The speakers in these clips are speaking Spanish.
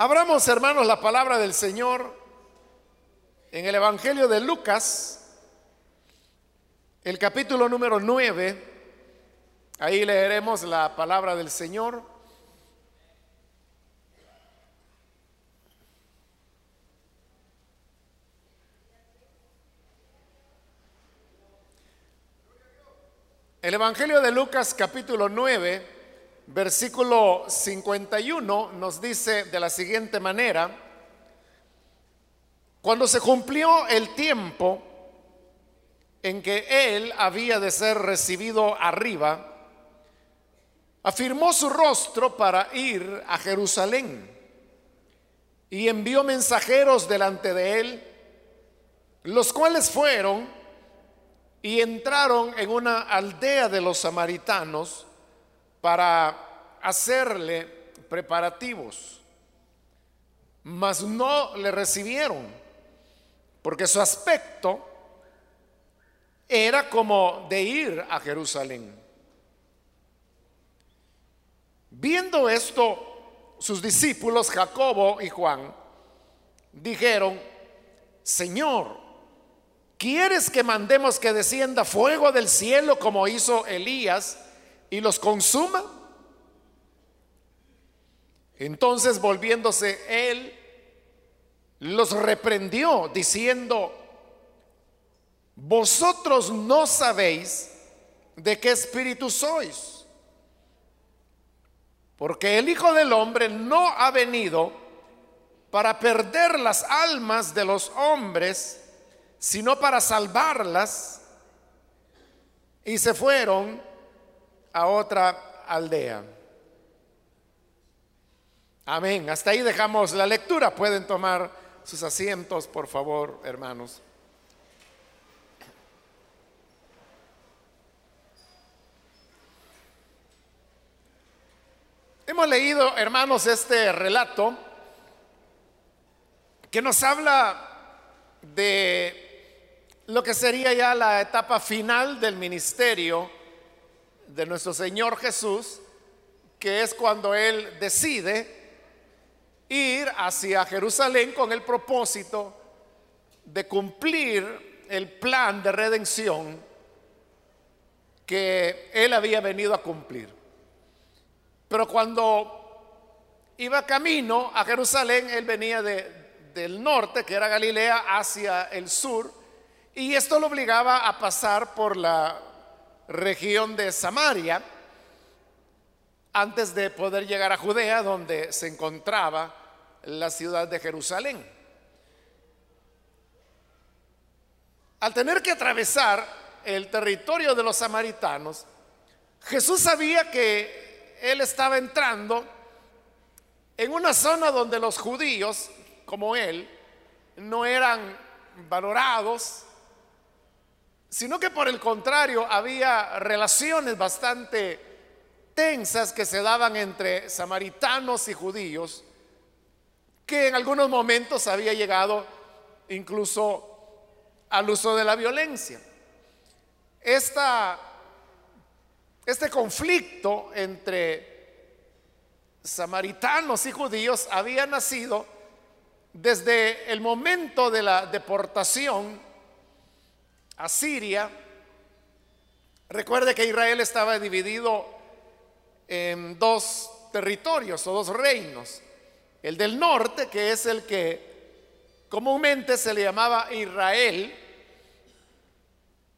Abramos, hermanos, la palabra del Señor en el Evangelio de Lucas, el capítulo número 9. Ahí leeremos la palabra del Señor. El Evangelio de Lucas capítulo 9 versículo 51 nos dice de la siguiente manera, cuando se cumplió el tiempo en que él había de ser recibido arriba, afirmó su rostro para ir a Jerusalén y envió mensajeros delante de él, los cuales fueron y entraron en una aldea de los samaritanos, para hacerle preparativos, mas no le recibieron, porque su aspecto era como de ir a Jerusalén. Viendo esto, sus discípulos Jacobo y Juan dijeron, Señor, ¿quieres que mandemos que descienda fuego del cielo como hizo Elías? Y los consuma. Entonces volviéndose él, los reprendió diciendo, vosotros no sabéis de qué espíritu sois, porque el Hijo del Hombre no ha venido para perder las almas de los hombres, sino para salvarlas. Y se fueron a otra aldea. Amén. Hasta ahí dejamos la lectura. Pueden tomar sus asientos, por favor, hermanos. Hemos leído, hermanos, este relato que nos habla de lo que sería ya la etapa final del ministerio de nuestro Señor Jesús, que es cuando Él decide ir hacia Jerusalén con el propósito de cumplir el plan de redención que Él había venido a cumplir. Pero cuando iba camino a Jerusalén, Él venía del norte, que era Galilea, hacia el sur, y esto lo obligaba a pasar por la región de Samaria antes de poder llegar a Judea, donde se encontraba la ciudad de Jerusalén. Al tener que atravesar el territorio de los samaritanos, Jesús sabía que él estaba entrando en una zona donde los judíos, como él, no eran valorados, sino que por el contrario había relaciones bastante tensas que se daban entre samaritanos y judíos, que en algunos momentos había llegado incluso al uso de la violencia. Esta, este conflicto entre samaritanos y judíos había nacido desde el momento de la deportación a Siria, recuerde que Israel estaba dividido en dos territorios o dos reinos. El del norte, que es el que comúnmente se le llamaba Israel,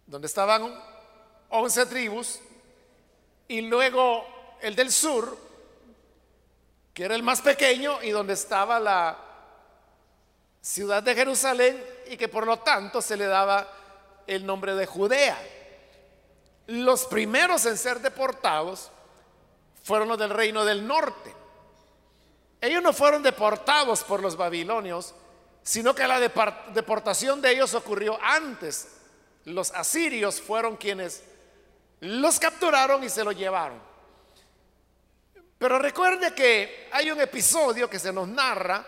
donde estaban 11 tribus, y luego el del sur, que era el más pequeño y donde estaba la ciudad de Jerusalén y que por lo tanto se le daba el nombre de Judea. Los primeros en ser deportados fueron los del reino del norte. Ellos no fueron deportados por los babilonios, sino que la deportación de ellos ocurrió antes. Los asirios fueron quienes los capturaron y se los llevaron. Pero recuerde que hay un episodio que se nos narra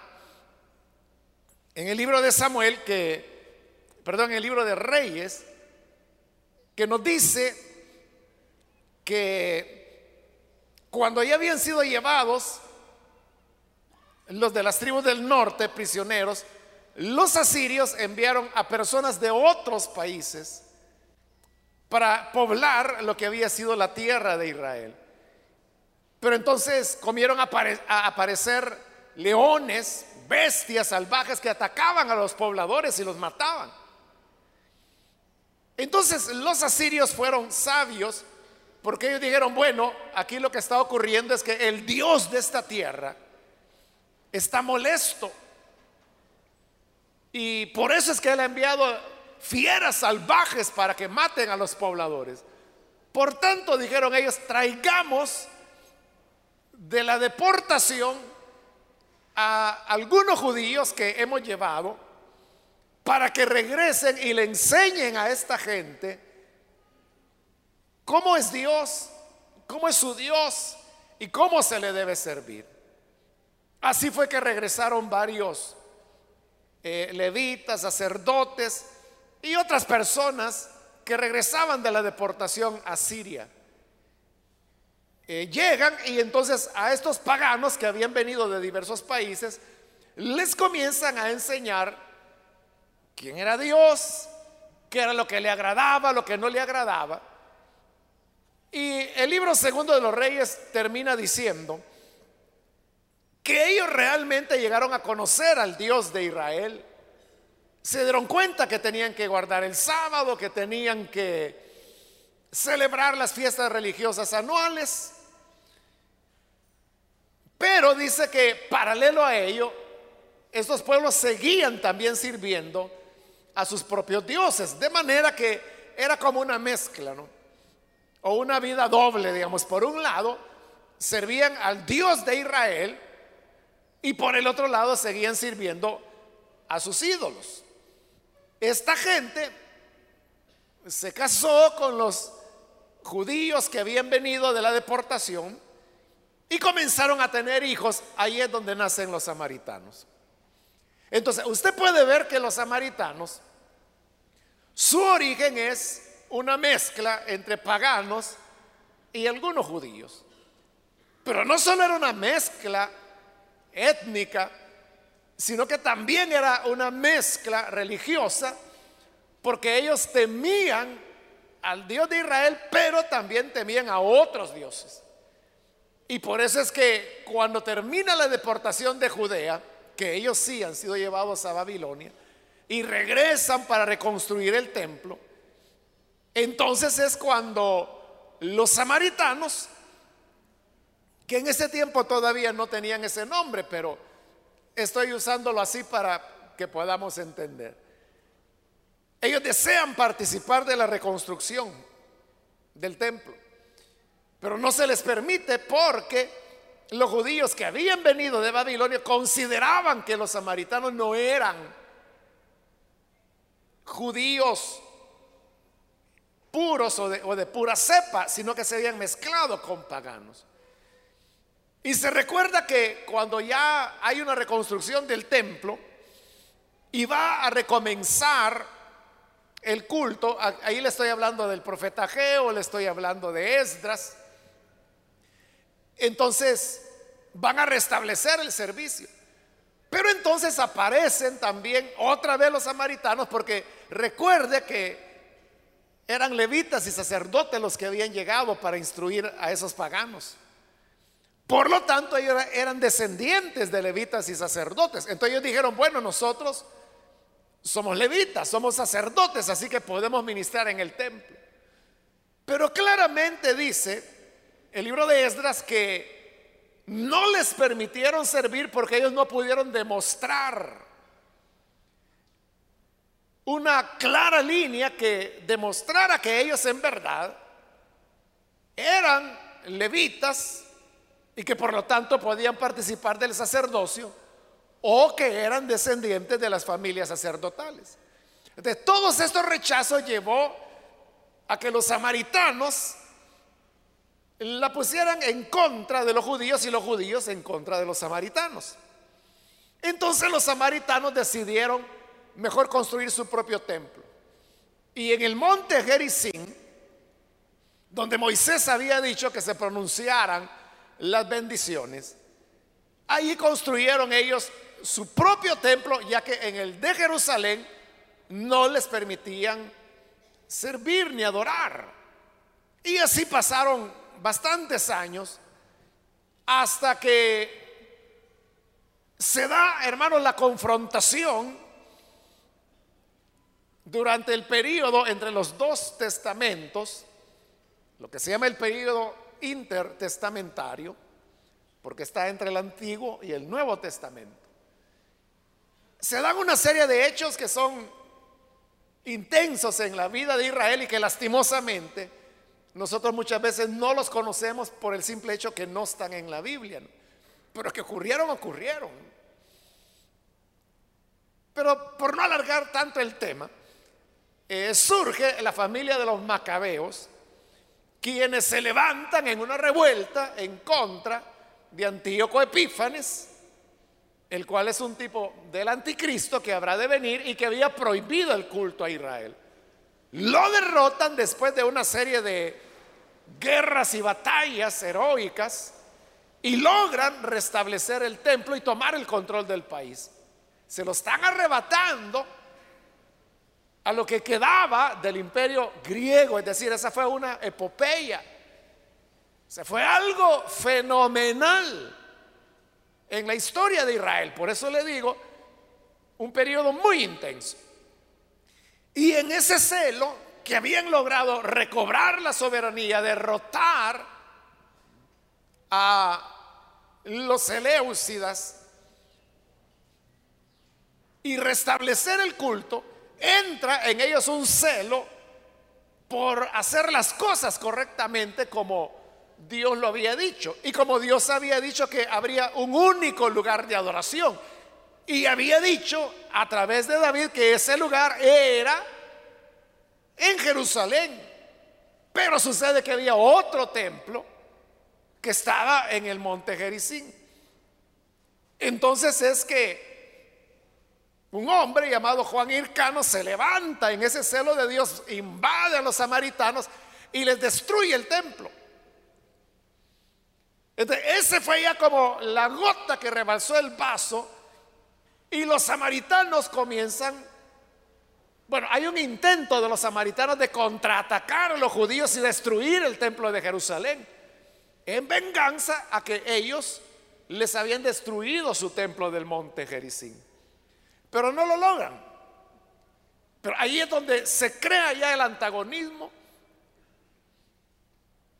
en el libro de Samuel que perdón, en el libro de Reyes, que nos dice que cuando ya habían sido llevados los de las tribus del norte, prisioneros, los asirios enviaron a personas de otros países para poblar lo que había sido la tierra de Israel. Pero entonces comieron a, aparecer leones, bestias salvajes que atacaban a los pobladores y los mataban. Entonces los asirios fueron sabios porque ellos dijeron, bueno, aquí lo que está ocurriendo es que el Dios de esta tierra está molesto. Y por eso es que él ha enviado fieras salvajes para que maten a los pobladores. Por tanto, dijeron ellos, traigamos de la deportación a algunos judíos que hemos llevado para que regresen y le enseñen a esta gente cómo es Dios, cómo es su Dios y cómo se le debe servir. Así fue que regresaron varios eh, levitas, sacerdotes y otras personas que regresaban de la deportación a Siria. Eh, llegan y entonces a estos paganos que habían venido de diversos países, les comienzan a enseñar quién era Dios, qué era lo que le agradaba, lo que no le agradaba. Y el libro segundo de los reyes termina diciendo que ellos realmente llegaron a conocer al Dios de Israel. Se dieron cuenta que tenían que guardar el sábado, que tenían que celebrar las fiestas religiosas anuales. Pero dice que paralelo a ello, estos pueblos seguían también sirviendo a sus propios dioses, de manera que era como una mezcla, ¿no? O una vida doble, digamos. Por un lado, servían al Dios de Israel y por el otro lado seguían sirviendo a sus ídolos. Esta gente se casó con los judíos que habían venido de la deportación y comenzaron a tener hijos. Ahí es donde nacen los samaritanos. Entonces, usted puede ver que los samaritanos, su origen es una mezcla entre paganos y algunos judíos. Pero no solo era una mezcla étnica, sino que también era una mezcla religiosa, porque ellos temían al Dios de Israel, pero también temían a otros dioses. Y por eso es que cuando termina la deportación de Judea, que ellos sí han sido llevados a Babilonia, y regresan para reconstruir el templo, entonces es cuando los samaritanos, que en ese tiempo todavía no tenían ese nombre, pero estoy usándolo así para que podamos entender. Ellos desean participar de la reconstrucción del templo, pero no se les permite porque los judíos que habían venido de Babilonia consideraban que los samaritanos no eran judíos puros o de, pura cepa, sino que se habían mezclado con paganos. Y se recuerda que cuando ya hay una reconstrucción del templo y va a recomenzar el culto, ahí le estoy hablando del profeta Geo, le estoy hablando de Esdras, entonces van a restablecer el servicio. Pero entonces aparecen también otra vez los samaritanos porque recuerde que eran levitas y sacerdotes los que habían llegado para instruir a esos paganos. Por lo tanto, ellos eran descendientes de levitas y sacerdotes. Entonces ellos dijeron, bueno, nosotros somos levitas, somos sacerdotes, así que podemos ministrar en el templo. Pero claramente dice el libro de Esdras que no les permitieron servir porque ellos no pudieron demostrar una clara línea que demostrara que ellos en verdad eran levitas y que por lo tanto podían participar del sacerdocio o que eran descendientes de las familias sacerdotales. De todos estos rechazos llevó a que los samaritanos la pusieran en contra de los judíos y los judíos en contra de los samaritanos. Entonces los samaritanos decidieron mejor construir su propio templo. Y en el monte Gerizim, donde Moisés había dicho que se pronunciaran las bendiciones, Ahí construyeron ellos su propio templo, ya que en el de Jerusalén no les permitían servir ni adorar. Y así pasaron bastantes años hasta que se da, hermanos, la confrontación durante el periodo entre los dos testamentos, lo que se llama el periodo intertestamentario, porque está entre el Antiguo y el Nuevo Testamento. Se dan una serie de hechos que son intensos en la vida de Israel y que lastimosamente nosotros muchas veces no los conocemos por el simple hecho que no están en la Biblia, pero que ocurrieron, ocurrieron. Pero por no alargar tanto el tema, eh, surge la familia de los macabeos, quienes se levantan en una revuelta en contra de Antíoco Epífanes, el cual es un tipo del anticristo que habrá de venir y que había prohibido el culto a Israel. Lo derrotan después de una serie de guerras y batallas heroicas y logran restablecer el templo y tomar el control del país. Se lo están arrebatando a lo que quedaba del imperio griego, es decir, esa fue una epopeya. Se fue algo fenomenal en la historia de Israel. Por eso le digo, un periodo muy intenso. Y en ese celo que habían logrado recobrar la soberanía, derrotar a los Seleucidas y restablecer el culto, entra en ellos un celo por hacer las cosas correctamente como Dios lo había dicho. Y como Dios había dicho que habría un único lugar de adoración. Y había dicho a través de David que ese lugar era en Jerusalén. Pero sucede que había otro templo que estaba en el monte Jericín. Entonces es que un hombre llamado Juan Hircano se levanta en ese celo de Dios, invade a los samaritanos y les destruye el templo. Ese fue ya como la gota que rebalsó el vaso y los samaritanos comienzan, bueno, hay un intento de los samaritanos de contraatacar a los judíos y destruir el templo de Jerusalén, en venganza a que ellos les habían destruido su templo del monte Jericín pero no lo logran. Pero ahí es donde se crea ya el antagonismo.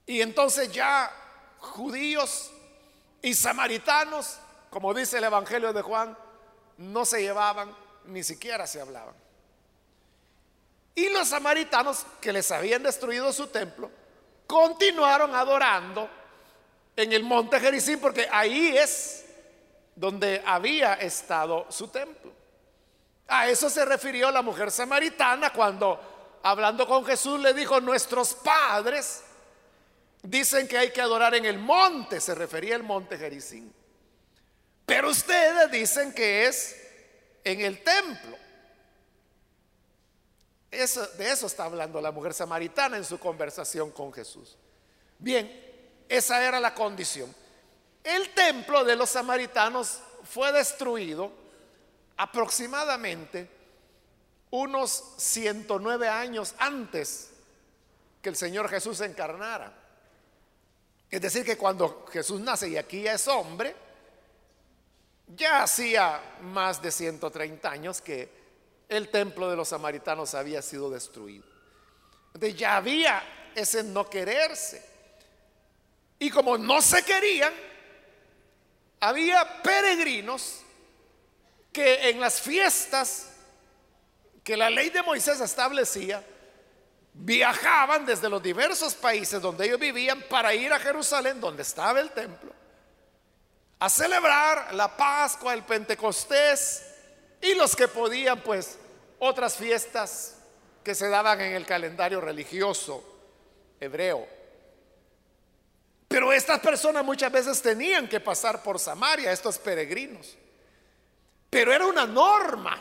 Y entonces ya judíos y samaritanos, como dice el Evangelio de Juan, no se llevaban, ni siquiera se hablaban. Y los samaritanos que les habían destruido su templo, continuaron adorando en el monte Jericín, porque ahí es donde había estado su templo. A eso se refirió la mujer samaritana cuando, hablando con Jesús, le dijo, nuestros padres dicen que hay que adorar en el monte, se refería al monte Jericín. Pero ustedes dicen que es en el templo. De eso está hablando la mujer samaritana en su conversación con Jesús. Bien, esa era la condición. El templo de los samaritanos fue destruido aproximadamente unos 109 años antes que el Señor Jesús se encarnara. Es decir, que cuando Jesús nace y aquí ya es hombre, ya hacía más de 130 años que el templo de los samaritanos había sido destruido. Entonces ya había ese no quererse. Y como no se querían, había peregrinos que en las fiestas que la ley de Moisés establecía, viajaban desde los diversos países donde ellos vivían para ir a Jerusalén, donde estaba el templo, a celebrar la Pascua, el Pentecostés y los que podían, pues, otras fiestas que se daban en el calendario religioso hebreo. Pero estas personas muchas veces tenían que pasar por Samaria, estos peregrinos. Pero era una norma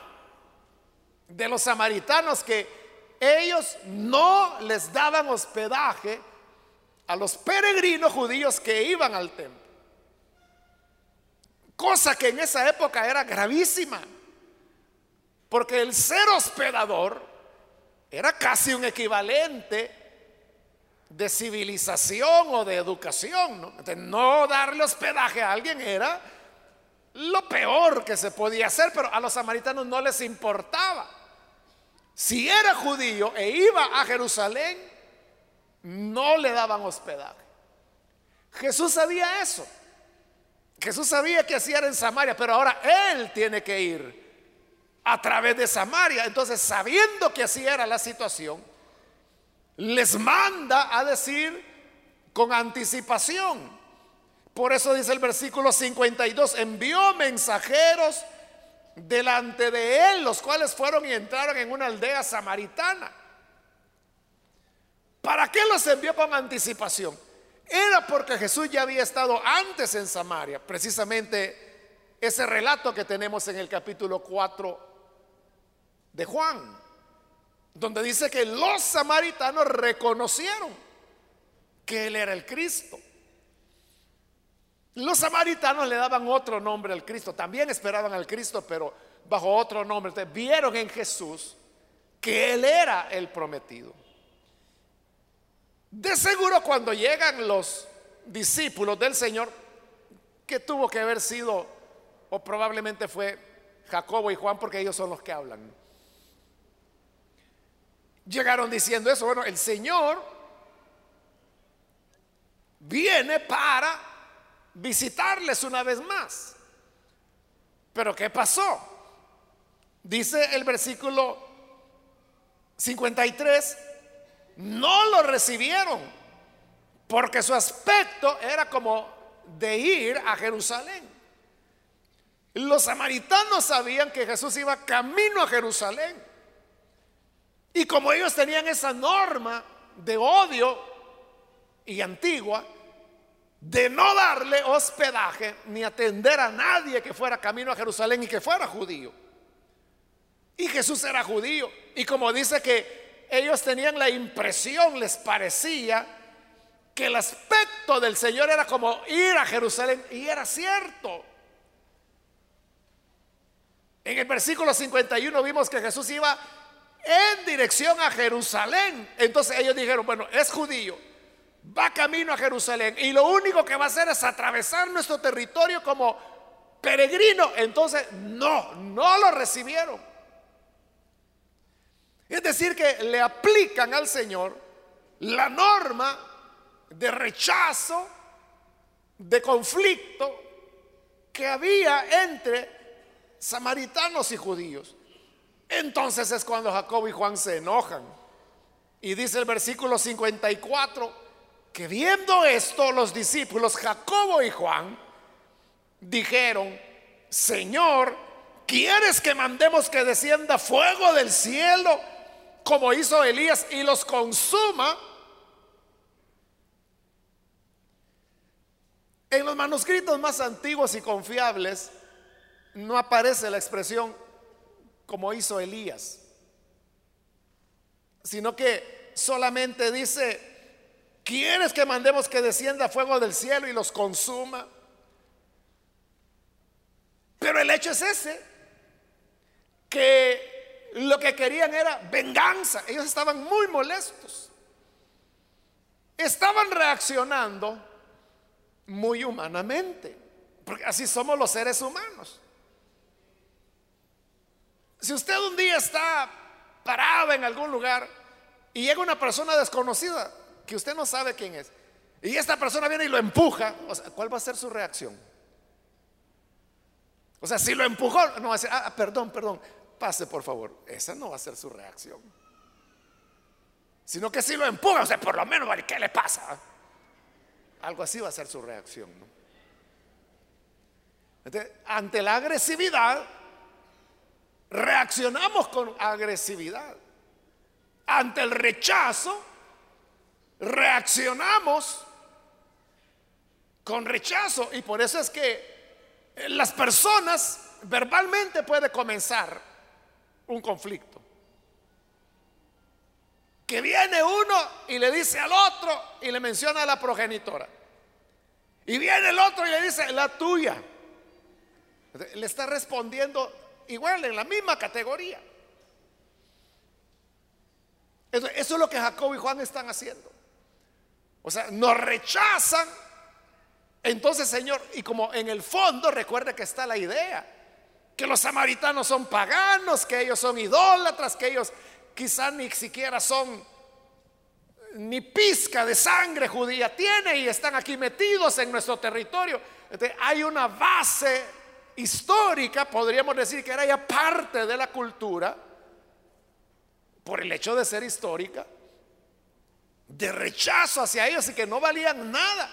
de los samaritanos que ellos no les daban hospedaje a los peregrinos judíos que iban al templo. Cosa que en esa época era gravísima, porque el ser hospedador era casi un equivalente de civilización o de educación. ¿no? no darle hospedaje a alguien era lo peor que se podía hacer, pero a los samaritanos no les importaba. Si era judío e iba a Jerusalén, no le daban hospedaje. Jesús sabía eso. Jesús sabía que hacía en Samaria, pero ahora él tiene que ir a través de Samaria. Entonces, sabiendo que así era la situación, les manda a decir con anticipación. Por eso dice el versículo 52, envió mensajeros delante de él, los cuales fueron y entraron en una aldea samaritana. ¿Para qué los envió con anticipación? Era porque Jesús ya había estado antes en Samaria, precisamente ese relato que tenemos en el capítulo 4 de Juan, donde dice que los samaritanos reconocieron que él era el Cristo. Los samaritanos le daban otro nombre al Cristo, también esperaban al Cristo, pero bajo otro nombre. Entonces, vieron en Jesús que Él era el prometido. De seguro cuando llegan los discípulos del Señor, que tuvo que haber sido, o probablemente fue Jacobo y Juan, porque ellos son los que hablan. Llegaron diciendo eso, bueno, el Señor viene para visitarles una vez más. Pero ¿qué pasó? Dice el versículo 53, no lo recibieron porque su aspecto era como de ir a Jerusalén. Los samaritanos sabían que Jesús iba camino a Jerusalén. Y como ellos tenían esa norma de odio y antigua, de no darle hospedaje ni atender a nadie que fuera camino a Jerusalén y que fuera judío. Y Jesús era judío. Y como dice que ellos tenían la impresión, les parecía que el aspecto del Señor era como ir a Jerusalén. Y era cierto. En el versículo 51 vimos que Jesús iba en dirección a Jerusalén. Entonces ellos dijeron, bueno, es judío va camino a Jerusalén y lo único que va a hacer es atravesar nuestro territorio como peregrino. Entonces, no, no lo recibieron. Es decir, que le aplican al Señor la norma de rechazo, de conflicto que había entre samaritanos y judíos. Entonces es cuando Jacob y Juan se enojan. Y dice el versículo 54, que viendo esto los discípulos Jacobo y Juan dijeron, Señor, ¿quieres que mandemos que descienda fuego del cielo como hizo Elías y los consuma? En los manuscritos más antiguos y confiables no aparece la expresión como hizo Elías, sino que solamente dice ¿Quieres que mandemos que descienda fuego del cielo y los consuma? Pero el hecho es ese, que lo que querían era venganza. Ellos estaban muy molestos. Estaban reaccionando muy humanamente, porque así somos los seres humanos. Si usted un día está parado en algún lugar y llega una persona desconocida, que usted no sabe quién es, y esta persona viene y lo empuja, ¿cuál va a ser su reacción? O sea, si lo empujó, no va a decir, ah, perdón, perdón, pase por favor. Esa no va a ser su reacción. Sino que si lo empuja, sea, por lo menos, ¿qué le pasa? Algo así va a ser su reacción. ante la agresividad, reaccionamos con agresividad. Ante el rechazo, reaccionamos con rechazo y por eso es que las personas verbalmente puede comenzar un conflicto. Que viene uno y le dice al otro y le menciona a la progenitora. Y viene el otro y le dice la tuya. Le está respondiendo igual en la misma categoría. Eso, es lo que Jacob y Juan están haciendo. O sea, nos rechazan. Entonces, Señor, y como en el fondo recuerde que está la idea, que los samaritanos son paganos, que ellos son idólatras, que ellos quizás ni siquiera son ni pizca de sangre judía tiene y están aquí metidos en nuestro territorio. hay una base histórica, podríamos decir que era ya parte de la cultura, por el hecho de ser histórica, de rechazo hacia ellos y que no valían nada.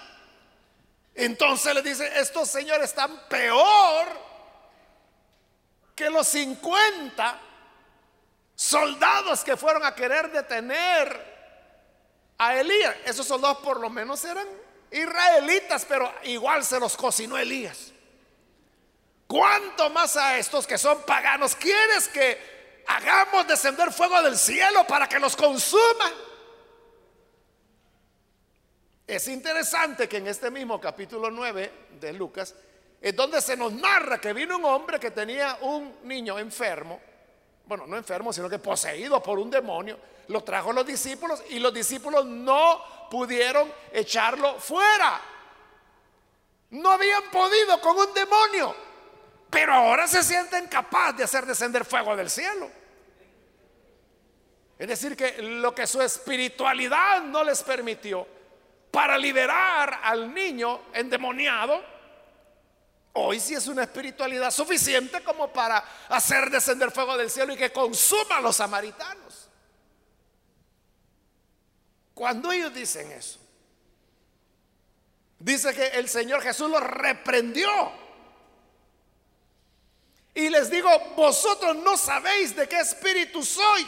Entonces le dice, estos señores están peor que los 50 soldados que fueron a querer detener a Elías. Esos soldados por lo menos eran israelitas, pero igual se los cocinó Elías. ¿Cuánto más a estos que son paganos quieres que hagamos descender fuego del cielo para que los consuma? Es interesante que en este mismo capítulo 9 de Lucas es donde se nos narra que vino un hombre que tenía un niño enfermo, bueno, no enfermo, sino que poseído por un demonio lo trajo los discípulos y los discípulos no pudieron echarlo fuera. No habían podido con un demonio, pero ahora se sienten capaces de hacer descender fuego del cielo. Es decir, que lo que su espiritualidad no les permitió para liberar al niño endemoniado, hoy sí es una espiritualidad suficiente como para hacer descender fuego del cielo y que consuma a los samaritanos. Cuando ellos dicen eso, dice que el Señor Jesús los reprendió. Y les digo, vosotros no sabéis de qué espíritu sois.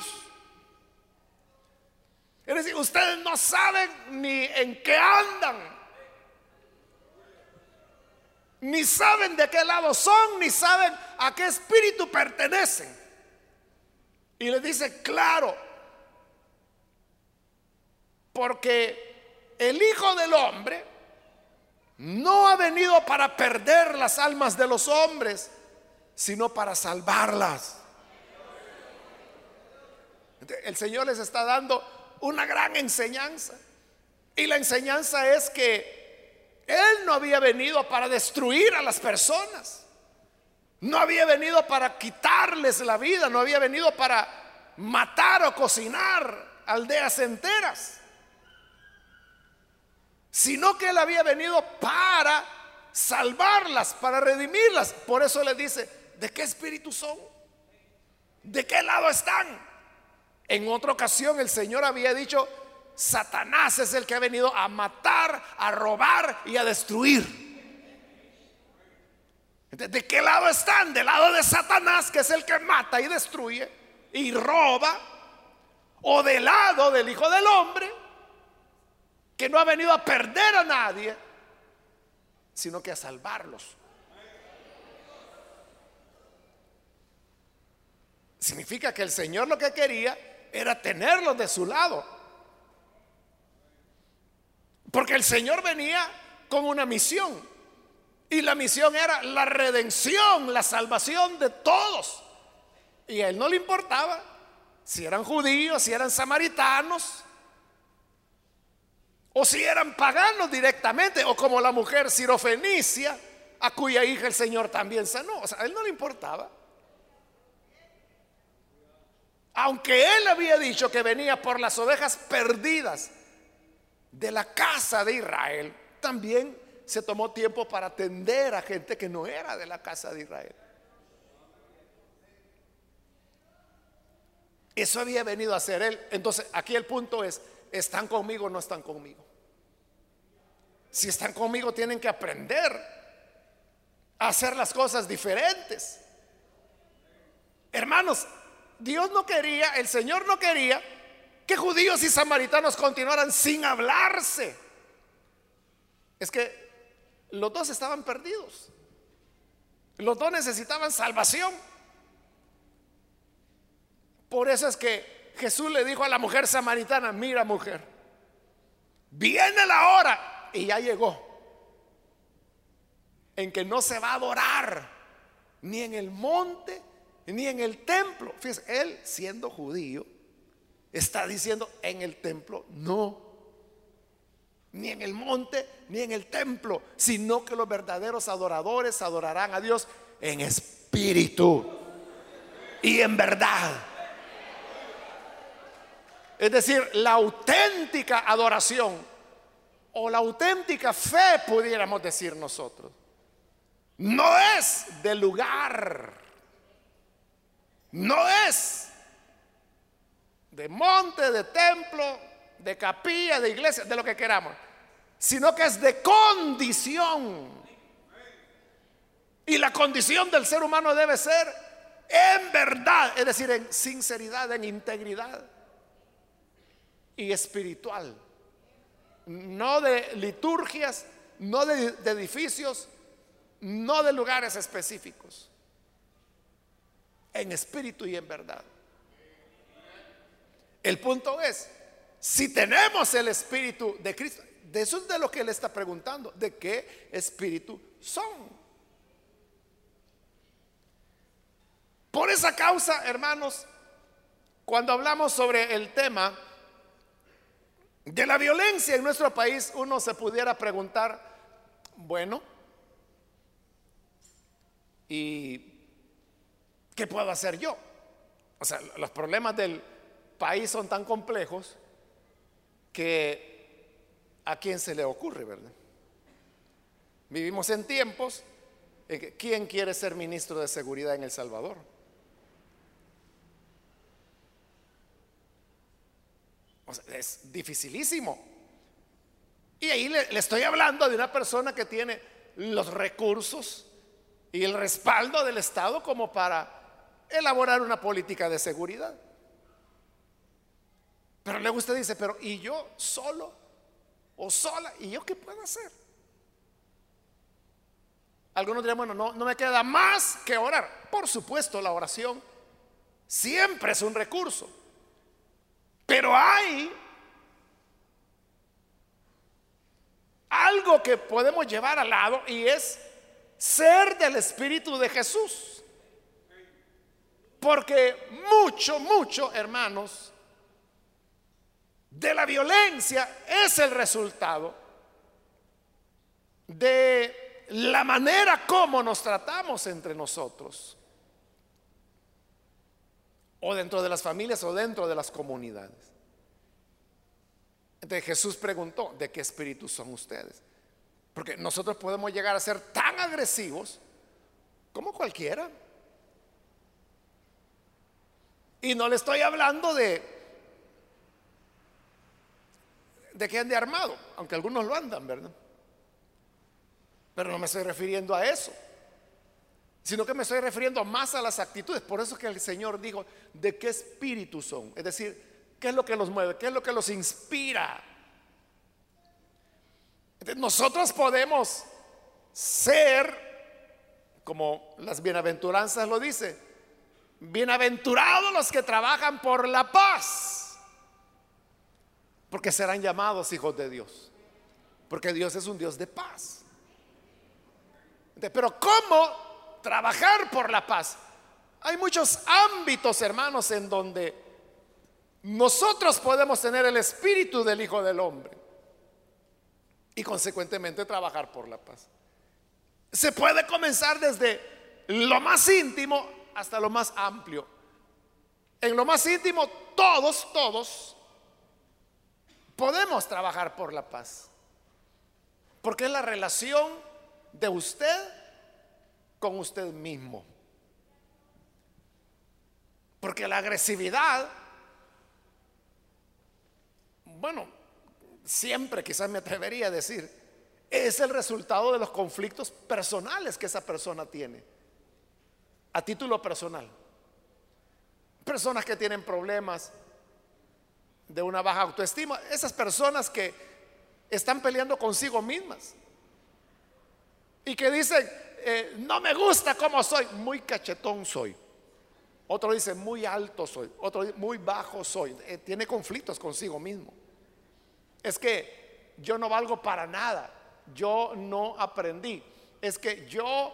Es decir, ustedes no saben ni en qué andan. Ni saben de qué lado son, ni saben a qué espíritu pertenecen. Y les dice, claro, porque el Hijo del Hombre no ha venido para perder las almas de los hombres, sino para salvarlas. El Señor les está dando una gran enseñanza. Y la enseñanza es que Él no había venido para destruir a las personas. No había venido para quitarles la vida. No había venido para matar o cocinar aldeas enteras sino que Él había venido para salvarlas, para redimirlas. Por eso le dice, ¿de qué espíritu son? ¿De qué lado están? En otra ocasión el Señor había dicho, Satanás es el que ha venido a matar, a robar y a destruir. ¿De qué lado están? Del lado de Satanás, que es el que mata y destruye y roba, o del lado del Hijo del Hombre, que no ha venido a perder a nadie, sino que a salvarlos. Significa que el Señor lo que quería era tenerlos de su lado. Porque el Señor venía con una misión. Y la misión era la redención, la salvación de todos. Y a él no le importaba si eran judíos, si eran samaritanos, o si eran paganos directamente, o como la mujer sirofenicia, a cuya hija el Señor también sanó. O sea, a él no le importaba. Aunque él había dicho que venía por las ovejas perdidas de la casa de Israel, también se tomó tiempo para atender a gente que no era de la casa de Israel. Eso había venido a hacer él. Entonces, aquí el punto es, ¿Están conmigo o no están conmigo? Si están conmigo tienen que aprender a hacer las cosas diferentes. Hermanos, Dios no quería, el Señor no quería que judíos y samaritanos continuaran sin hablarse. Es que los dos estaban perdidos. Los dos necesitaban salvación. Por eso es que Jesús le dijo a la mujer samaritana, mira mujer, viene la hora y ya llegó en que no se va a adorar ni en el monte, ni en el templo. Fíjese, él siendo judío, está diciendo en el templo, no. Ni en el monte, ni en el templo, sino que los verdaderos adoradores adorarán a Dios en espíritu y en verdad. Es decir, la auténtica adoración o la auténtica fe, pudiéramos decir nosotros, no es de lugar, no es de monte, de templo, de capilla, de iglesia, de lo que queramos, sino que es de condición. Y la condición del ser humano debe ser en verdad, es decir, en sinceridad, en integridad y espiritual. No de liturgias, no de, edificios, no de lugares específicos. En espíritu y en verdad. El punto es, si tenemos el espíritu de Cristo, de eso es de lo que él está preguntando, de qué espíritu son. Por esa causa, hermanos, cuando hablamos sobre el tema de la violencia en nuestro país, uno se pudiera preguntar, bueno, ¿y qué puedo hacer yo? O sea, los problemas del país son tan complejos que a quién se le ocurre, ¿verdad? Vivimos en tiempos en que ¿quién quiere ser ministro de seguridad en El Salvador? es dificilísimo. Y ahí le, estoy hablando de una persona que tiene los recursos y el respaldo del Estado como para elaborar una política de seguridad. Pero luego usted dice, pero ¿y yo solo o sola? ¿Y yo qué puedo hacer? Algunos dirán, bueno, no, no me queda más que orar. Por supuesto, la oración siempre es un recurso. Pero hay algo que podemos llevar al lado y es ser del Espíritu de Jesús. Porque mucho, mucho, hermanos, de la violencia es el resultado de la manera como nos tratamos entre nosotros o dentro de las familias o dentro de las comunidades. Entonces Jesús preguntó, ¿de qué espíritu son ustedes? Porque nosotros podemos llegar a ser tan agresivos como cualquiera. Y no le estoy hablando de de que ande armado, aunque algunos lo andan, ¿verdad? Pero no me estoy refiriendo a eso sino que me estoy refiriendo más a las actitudes. Por eso que el Señor dijo, ¿de qué espíritu son? Es decir, ¿qué es lo que los mueve? ¿Qué es lo que los inspira? nosotros podemos ser, como las bienaventuranzas lo dice, bienaventurados los que trabajan por la paz, porque serán llamados hijos de Dios, porque Dios es un Dios de paz. Pero ¿cómo trabajar por la paz. Hay muchos ámbitos, hermanos, en donde nosotros podemos tener el espíritu del Hijo del Hombre y consecuentemente trabajar por la paz. Se puede comenzar desde lo más íntimo hasta lo más amplio. En lo más íntimo, todos, todos podemos trabajar por la paz. Porque es la relación de usted con usted mismo. Porque la agresividad, bueno, siempre quizás me atrevería a decir, es el resultado de los conflictos personales que esa persona tiene, a título personal. Personas que tienen problemas de una baja autoestima, esas personas que están peleando consigo mismas y que dicen, eh, no me gusta como soy, muy cachetón soy. Otro dice, muy alto soy. Otro dice, muy bajo soy. Eh, tiene conflictos consigo mismo. Es que yo no valgo para nada. Yo no aprendí. Es que yo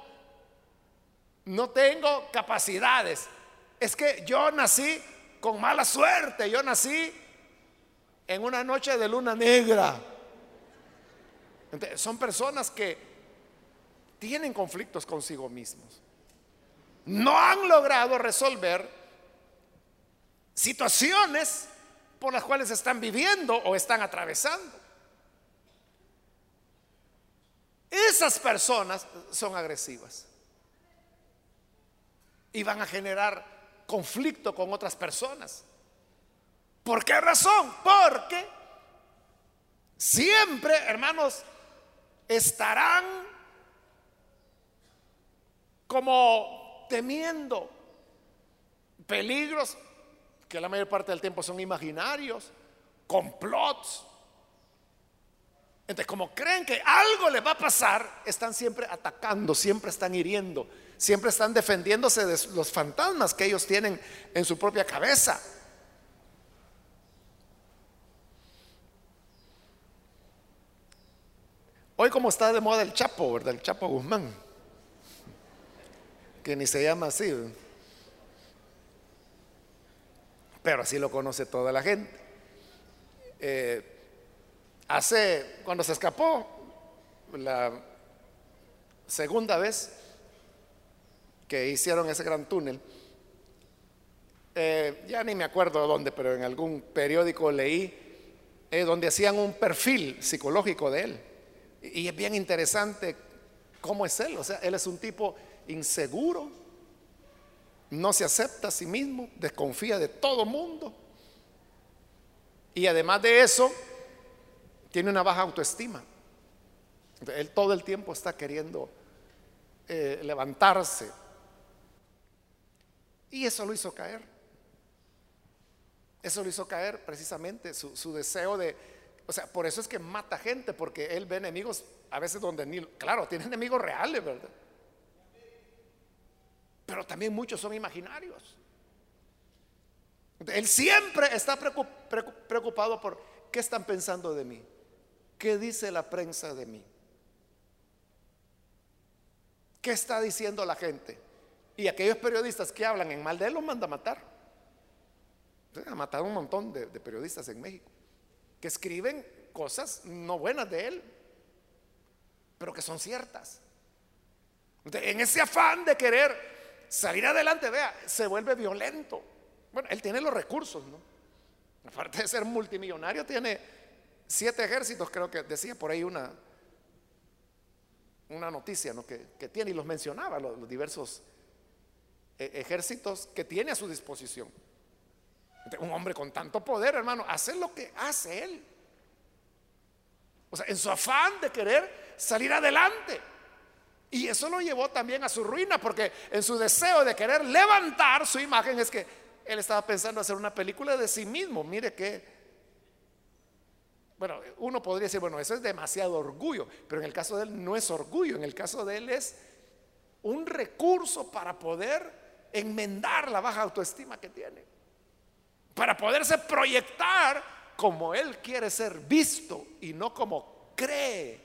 no tengo capacidades. Es que yo nací con mala suerte, yo nací en una noche de luna negra. son personas que tienen conflictos consigo mismos. No han logrado resolver situaciones por las cuales están viviendo o están atravesando. Esas personas son agresivas y van a generar conflicto con otras personas. ¿Por qué razón? Porque siempre, hermanos, estarán como temiendo peligros que la mayor parte del tiempo son imaginarios, complots. Entonces, como creen que algo les va a pasar, están siempre atacando, siempre están hiriendo, siempre están defendiéndose de los fantasmas que ellos tienen en su propia cabeza. Hoy como está de moda el Chapo, ¿verdad? El Chapo Guzmán, que ni se llama así, pero así lo conoce toda la gente. Eh, hace, cuando se escapó, la segunda vez, que hicieron ese gran túnel. Eh, ya ni me acuerdo dónde, pero en algún periódico leí eh, donde hacían un perfil psicológico de él. Y es bien interesante cómo es él. O sea, él es un tipo inseguro, no se acepta a sí mismo, desconfía de todo mundo. Y además de eso, tiene una baja autoestima. Él todo el tiempo está queriendo eh, levantarse, y eso lo hizo caer. Eso lo hizo caer precisamente su, deseo de, o sea, por eso es que mata gente, porque él ve enemigos a veces donde ni, claro, tiene enemigos reales, ¿verdad? Pero también muchos son imaginarios. Él siempre está preocupado por qué están pensando de mí, qué dice la prensa de mí, qué está diciendo la gente. Y aquellos periodistas que hablan en mal de él los manda a matar. Ha matado un montón de, periodistas en México que escriben cosas no buenas de él, pero que son ciertas. en ese afán de querer salir adelante, vea, se vuelve violento. Bueno, él tiene los recursos, ¿no? Aparte de ser multimillonario, tiene siete ejércitos, creo que decía por ahí una, una noticia ¿no? que, tiene y los mencionaba, los diversos e, ejércitos que tiene a su disposición. Un hombre con tanto poder, hermano, hace lo que hace él. O sea, en su afán de querer salir adelante. Y eso lo llevó también a su ruina, porque en su deseo de querer levantar su imagen es que él estaba pensando hacer una película de sí mismo. Mire que, bueno, uno podría decir, bueno, eso es demasiado orgullo, pero en el caso de él no es orgullo, en el caso de él es un recurso para poder enmendar la baja autoestima que tiene, para poderse proyectar como él quiere ser visto y no como cree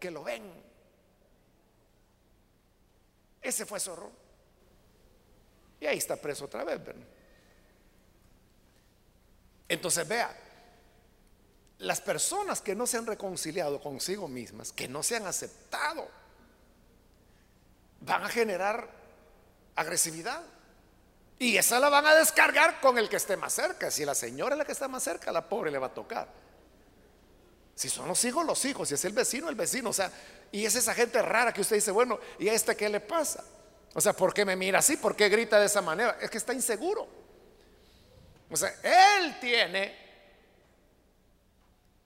que lo ven. Ese fue su error. Y ahí está preso otra vez. Entonces vea, las personas que no se han reconciliado consigo mismas, que no se han aceptado, van a generar agresividad. Y esa la van a descargar con el que esté más cerca. Si la señora es la que está más cerca, la pobre le va a tocar. Si son los hijos, los hijos. Si es el vecino, el vecino. O sea, y es esa gente rara que usted dice, bueno, ¿y a este qué le pasa? O sea, ¿por qué me mira así? ¿Por qué grita de esa manera? Es que está inseguro. O sea, él tiene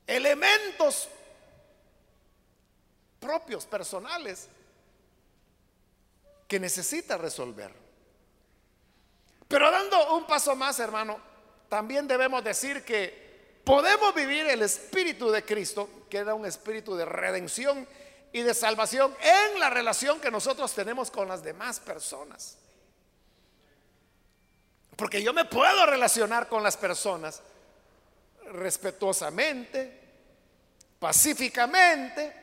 elementos propios, personales, que necesita resolver. Pero dando un paso más, hermano, también debemos decir que podemos vivir el espíritu de Cristo, que era un espíritu de redención y de salvación en la relación que nosotros tenemos con las demás personas. Porque yo me puedo relacionar con las personas respetuosamente, pacíficamente,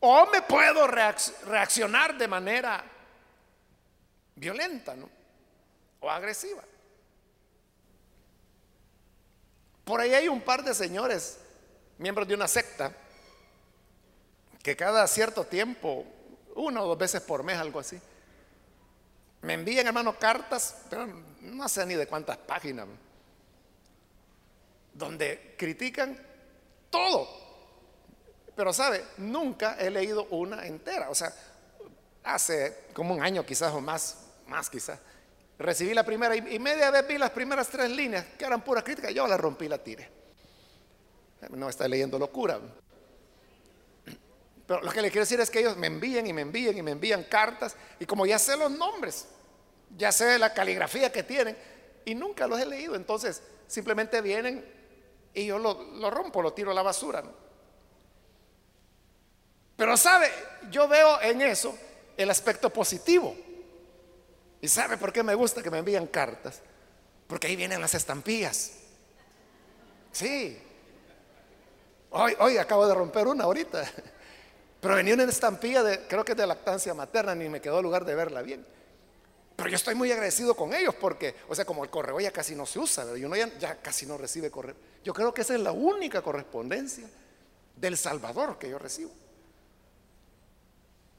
o me puedo reaccionar de manera violenta, ¿no? O agresiva. Por ahí hay un par de señores, miembros de una secta, que cada cierto tiempo, una o dos veces por mes, algo así, me envían, hermano, cartas, pero no sé ni de cuántas páginas, donde critican todo. Pero sabe, nunca he leído una entera. O sea, hace como un año quizás o más, más quizás, recibí la primera y, media vez vi las primeras tres líneas que eran pura crítica, yo la rompí, la tiré. No está leyendo locura. Pero lo que le quiero decir es que ellos me envían y me envían y me envían cartas y como ya sé los nombres, ya sé la caligrafía que tienen y nunca los he leído, entonces simplemente vienen y yo lo, rompo, lo tiro a la basura. Pero sabe, yo veo en eso el aspecto positivo. ¿Y sabe por qué me gusta que me envían cartas? Porque ahí vienen las estampillas. Sí. Hoy, hoy acabo de romper una ahorita. Pero venía una estampilla de, creo que es de lactancia materna, ni me quedó lugar de verla bien. Pero yo estoy muy agradecido con ellos porque, o sea, como el correo ya casi no se usa, uno ya, ya casi no recibe correo. Yo creo que esa es la única correspondencia del Salvador que yo recibo.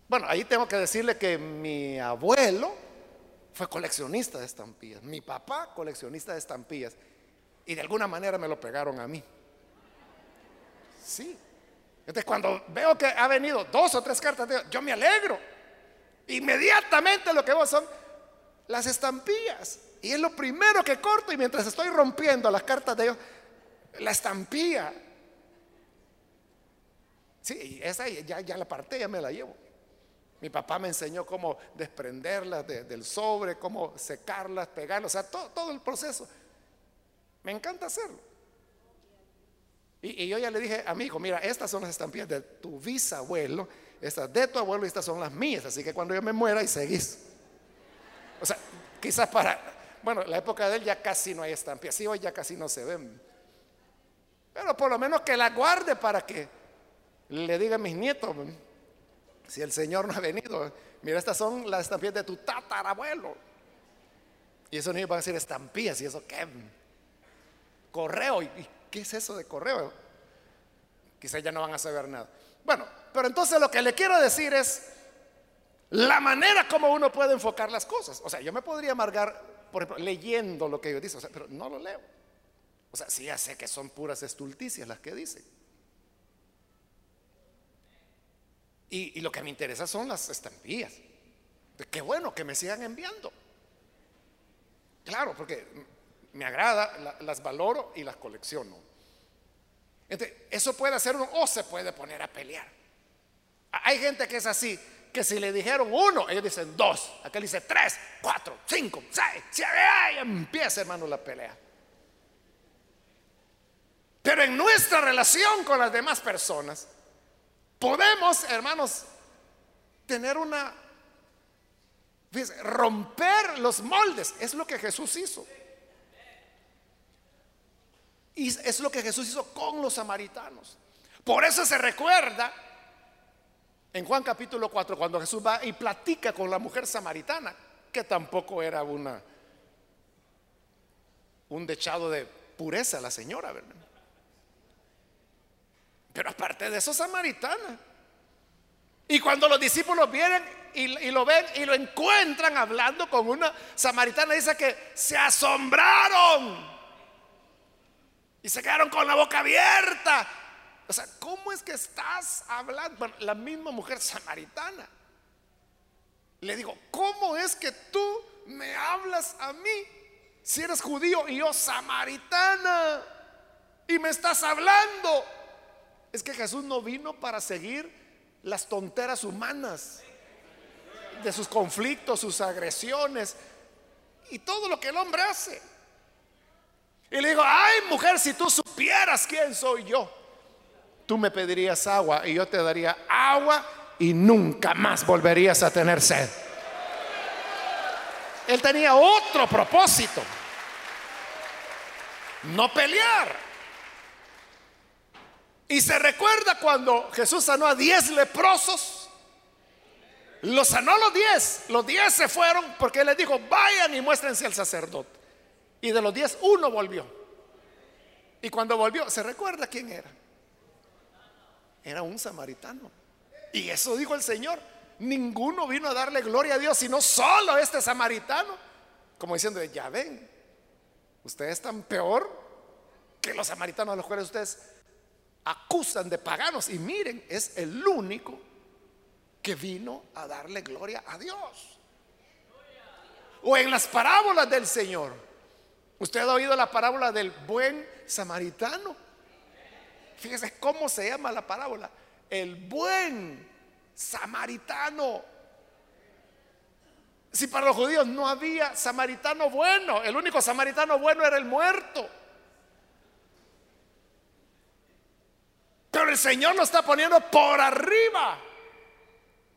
Bueno, ahí tengo que decirle que mi abuelo fue coleccionista de estampillas, mi papá coleccionista de estampillas, y de alguna manera me lo pegaron a mí. Sí. Entonces cuando veo que ha venido dos o tres cartas, yo me alegro. Inmediatamente lo que veo son las estampillas. Y es lo primero que corto y mientras estoy rompiendo las cartas de ellos, la estampilla. Sí, esa ya, ya la parte, ya me la llevo. Mi papá me enseñó cómo desprenderlas del sobre, cómo secarlas, pegarlas, o sea, todo, el proceso. Me encanta hacerlo. Y, y, yo ya le dije a mi hijo, mira, estas son las estampillas de tu bisabuelo, estas de tu abuelo y estas son las mías, así que cuando yo me muera y seguís. O sea, quizás para, bueno, la época de él ya casi no hay estampillas, sí, hoy ya casi no se ven. Pero por lo menos que la guarde para que le diga a mis nietos, si el Señor no ha venido, mira, estas son las estampillas de tu tatarabuelo. Y eso niños van a decir estampillas, y eso qué, correo, ¿y qué es eso de correo? Quizás ya no van a saber nada. Bueno, pero entonces lo que le quiero decir es, la manera como uno puede enfocar las cosas. O sea, yo me podría amargar, por ejemplo, leyendo lo que ellos dicen, pero no lo leo. O sea, sí ya sé que son puras estulticias las que dicen. Y, lo que me interesa son las estampillas. Qué bueno que me sigan enviando. Claro, porque me agrada, las valoro y las colecciono. Entonces, eso puede hacer uno o se puede poner a pelear. Hay gente que es así, que si le dijeron uno, ellos dicen dos. Aquel dice tres, cuatro, cinco, seis, siete, y empieza, hermano, la pelea. Pero en nuestra relación con las demás personas, podemos, hermanos, tener una, romper los moldes. Es lo que Jesús hizo. Y es lo que Jesús hizo con los samaritanos. Por eso se recuerda en Juan capítulo 4, cuando Jesús va y platica con la mujer samaritana, que tampoco era una un dechado de pureza la señora, ¿verdad? Pero aparte de eso, samaritana. Y cuando los discípulos vienen y, lo ven y lo encuentran hablando con una samaritana, dice que se asombraron y se quedaron con la boca abierta o sea, ¿cómo es que estás hablando? la misma mujer samaritana. Le digo, ¿cómo es que tú me hablas a mí si eres judío y yo samaritana? Y me estás hablando. Es que Jesús no vino para seguir las tonteras humanas de sus conflictos, sus agresiones y todo lo que el hombre hace. Y le digo, ay mujer, si tú supieras quién soy yo tú me pedirías agua y yo te daría agua y nunca más volverías a tener sed. Él tenía otro propósito. No pelear. Y se recuerda cuando Jesús sanó a diez leprosos. Los sanó los diez. Los diez se fueron porque él les dijo, vayan y muéstrense al sacerdote. Y de los diez, uno volvió. Y cuando volvió, ¿se recuerda quién era? Era un samaritano. Y eso dijo el Señor. Ninguno vino a darle gloria a Dios, sino solo este samaritano. Como diciendo, ya ven, ustedes están peor que los samaritanos a los cuales ustedes acusan de paganos. Y miren, es el único que vino a darle gloria a Dios. O en las parábolas del Señor. Usted ha oído la parábola del buen samaritano. Fíjese cómo se llama la parábola. El buen samaritano. Si para los judíos no había samaritano bueno, el único samaritano bueno era el muerto. El Señor lo está poniendo por arriba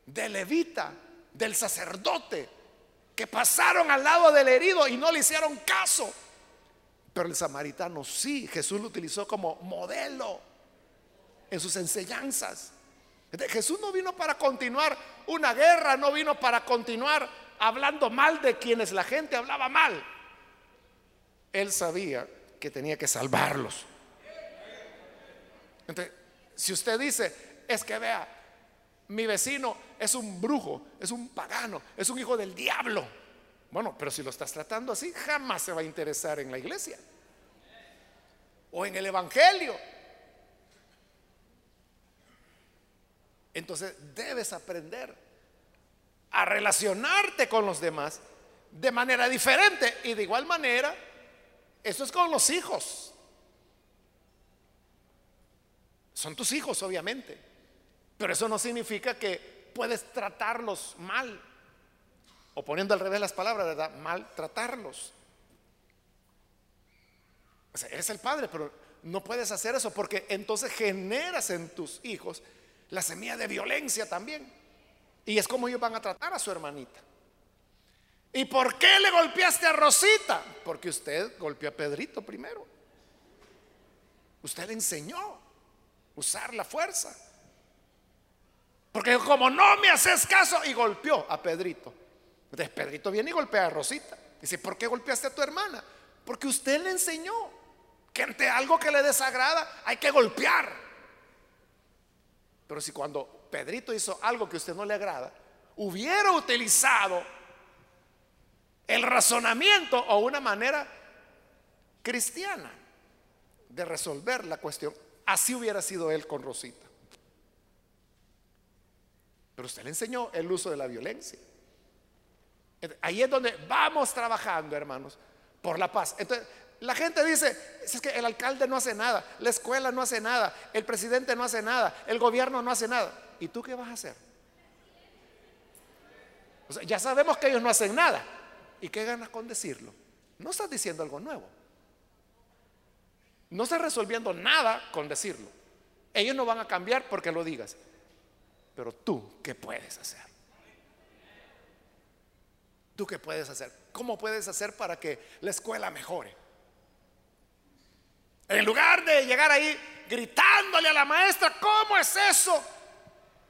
del levita, del sacerdote, que pasaron al lado del herido y no le hicieron caso. Pero el samaritano sí, Jesús lo utilizó como modelo en sus enseñanzas. Jesús no vino para continuar una guerra, no vino para continuar hablando mal de quienes la gente hablaba mal. Él sabía que tenía que salvarlos. Entonces, si usted dice, es que vea, mi vecino es un brujo, es un pagano, es un hijo del diablo. Bueno, pero si lo estás tratando así, jamás se va a interesar en la iglesia o en el Evangelio. Entonces debes aprender a relacionarte con los demás de manera diferente y de igual manera, eso es con los hijos. Son tus hijos, obviamente, pero eso no significa que puedes tratarlos mal, o poniendo al revés las palabras, ¿verdad? Mal tratarlos. O sea, el padre, pero no puedes hacer eso porque entonces generas en tus hijos la semilla de violencia también. Y es como ellos van a tratar a su hermanita. ¿Y por qué le golpeaste a Rosita? Porque usted golpeó a Pedrito primero. Usted le enseñó usar la fuerza. Porque como no me haces caso y golpeó a Pedrito. Entonces Pedrito viene y golpea a Rosita. Dice, ¿por qué golpeaste a tu hermana? Porque usted le enseñó que ante algo que le desagrada hay que golpear. Pero si cuando Pedrito hizo algo que a usted no le agrada, hubiera utilizado el razonamiento o una manera cristiana de resolver la cuestión, así hubiera sido él con Rosita. Pero usted le enseñó el uso de la violencia. Ahí es donde vamos trabajando, hermanos, por la paz. Entonces, la gente dice, es que el alcalde no hace nada, la escuela no hace nada, el presidente no hace nada, el gobierno no hace nada. ¿Y tú qué vas a hacer? ya sabemos que ellos no hacen nada. ¿Y qué ganas con decirlo? No estás diciendo algo nuevo. No estás resolviendo nada con decirlo. Ellos no van a cambiar porque lo digas. Pero tú, ¿qué puedes hacer? ¿Tú qué puedes hacer? ¿Cómo puedes hacer para que la escuela mejore? En lugar de llegar ahí gritándole a la maestra, ¿cómo es eso?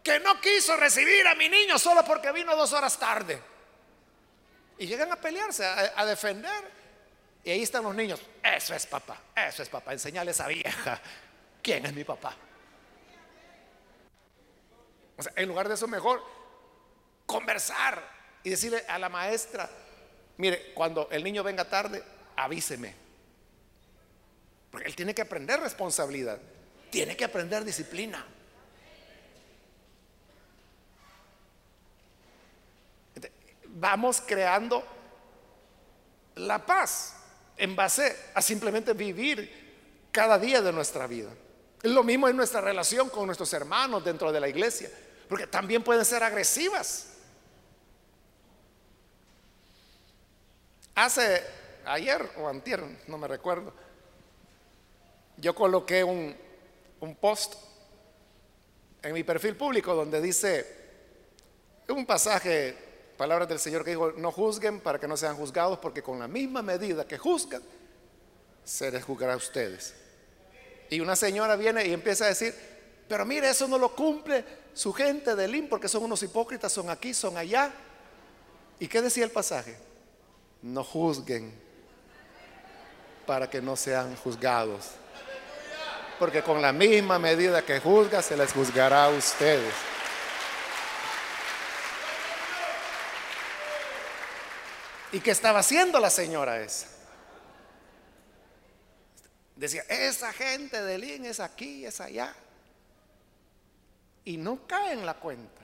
Que no quiso recibir a mi niño solo porque vino dos horas tarde. Y llegan a pelearse, a, defender. Y ahí están los niños. Eso es papá, eso es papá. Enseñale a esa vieja quién es mi papá. En lugar de eso, mejor conversar y decirle a la maestra: Mire, cuando el niño venga tarde, avíseme. Porque él tiene que aprender responsabilidad, tiene que aprender disciplina. Vamos creando la paz en base a simplemente vivir cada día de nuestra vida. Lo mismo en nuestra relación con nuestros hermanos dentro de la iglesia, porque también pueden ser agresivas. Hace ayer o antier, no me recuerdo, yo coloqué un, post en mi perfil público donde dice un pasaje, palabras del Señor que dijo, no juzguen para que no sean juzgados, porque con la misma medida que juzgan, se les juzgará a ustedes. Y una señora viene y empieza a decir, pero mire, eso no lo cumple su gente de Lim porque son unos hipócritas, son aquí, son allá. ¿Y qué decía el pasaje? No juzguen para que no sean juzgados. Porque con la misma medida que juzga, se les juzgará a ustedes. ¿Y qué estaba haciendo la señora esa? Decía, esa gente de Lin es aquí, es allá. Y no cae en la cuenta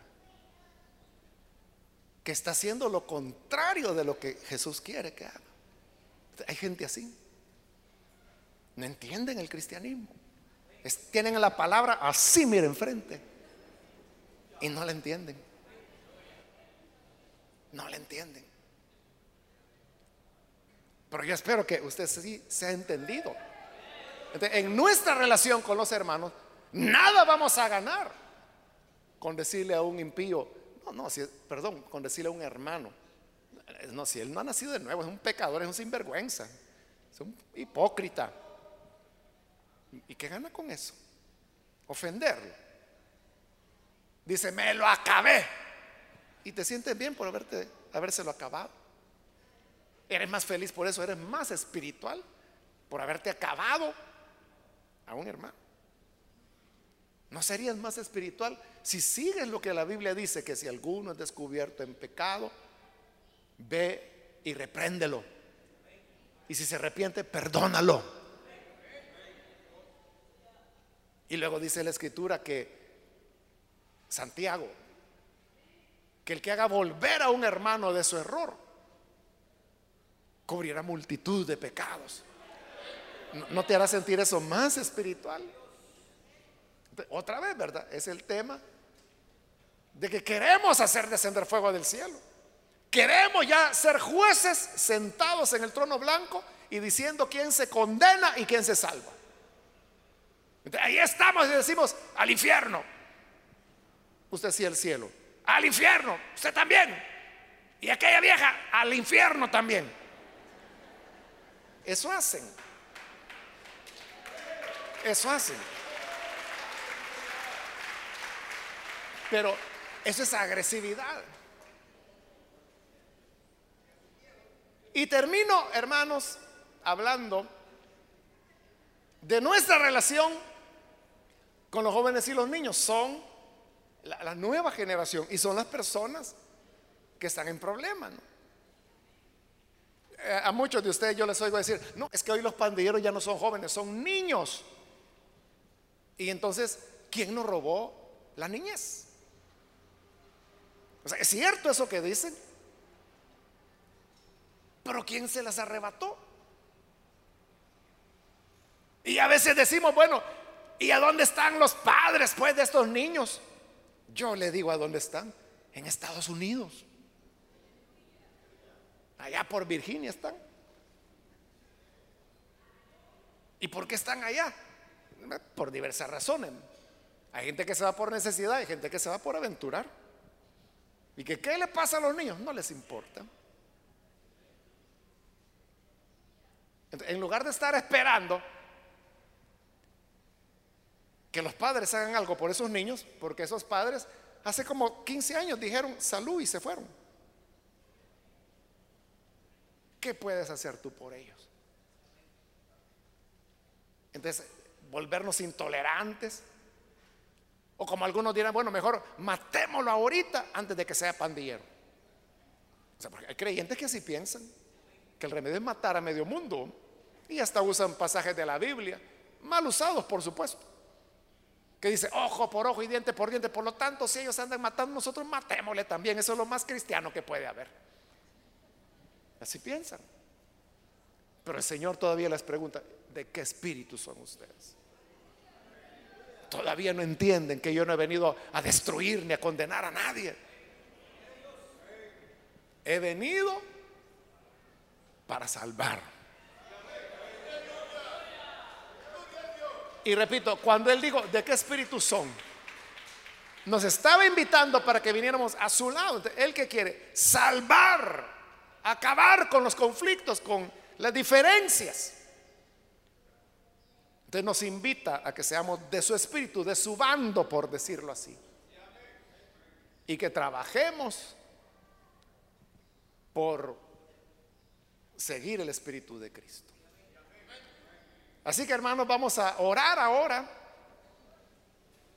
que está haciendo lo contrario de lo que Jesús quiere que haga. Hay gente así. No entienden el cristianismo. tienen la palabra así, miren, enfrente. Y no la entienden. No la entienden. Pero yo espero que usted sí se ha entendido. en nuestra relación con los hermanos, nada vamos a ganar con decirle a un impío, no, no, perdón, con decirle a un hermano, no, si él no ha nacido de nuevo, es un pecador, es un sinvergüenza, es un hipócrita. ¿Y qué gana con eso? Ofenderlo. Dice, me lo acabé. Y te sientes bien por haberte, habérselo acabado. Eres más feliz por eso, eres más espiritual por haberte acabado a un hermano. ¿No serías más espiritual si sigues lo que la Biblia dice, que si alguno es descubierto en pecado, ve y repréndelo? Y si se arrepiente, perdónalo. Y luego dice la escritura que Santiago, que el que haga volver a un hermano de su error, cubrirá multitud de pecados. ¿No te hará sentir eso más espiritual? Otra vez, ¿verdad? Es el tema de que queremos hacer descender fuego del cielo. Queremos ya ser jueces sentados en el trono blanco y diciendo quién se condena y quién se salva. ahí estamos y decimos al infierno. Usted sí al cielo. Al infierno. Usted también. Y aquella vieja al infierno también. Eso hacen. Eso hacen. Pero eso es agresividad. Y termino, hermanos, hablando de nuestra relación con los jóvenes y los niños. Son la, nueva generación y son las personas que están en problemas. ¿no? Eh, a muchos de ustedes yo les oigo decir, no, es que hoy los pandilleros ya no son jóvenes, son niños. Y entonces, ¿quién nos robó la niñez? O sea, es cierto eso que dicen. Pero ¿quién se las arrebató? Y a veces decimos, bueno, ¿y a dónde están los padres pues de estos niños? Yo le digo a dónde están, en Estados Unidos. Allá por Virginia están. ¿Y por qué están allá? Por diversas razones. Hay gente que se va por necesidad, hay gente que se va por aventurar. ¿Y que qué le pasa a los niños? No les importa. en lugar de estar esperando que los padres hagan algo por esos niños, porque esos padres hace como 15 años dijeron salud y se fueron. ¿Qué puedes hacer tú por ellos? Entonces, volvernos intolerantes. O como algunos dirán, bueno, mejor matémoslo ahorita antes de que sea pandillero. O sea, porque hay creyentes que así piensan, que el remedio es matar a medio mundo. Y hasta usan pasajes de la Biblia, mal usados, por supuesto. Que dice, ojo por ojo y diente por diente. Por lo tanto, si ellos andan matando, nosotros matémosle también. Eso es lo más cristiano que puede haber. Así piensan. Pero el Señor todavía les pregunta, ¿de qué espíritu son ustedes? Todavía no entienden que yo no he venido a destruir ni a condenar a nadie. He venido para salvar. Y repito, cuando Él dijo, ¿de qué espíritu son? Nos estaba invitando para que viniéramos a su lado. Él que quiere salvar acabar con los conflictos, con las diferencias. Entonces nos invita a que seamos de su espíritu, de su bando, por decirlo así. Y que trabajemos por seguir el espíritu de Cristo. Así que hermanos, vamos a orar ahora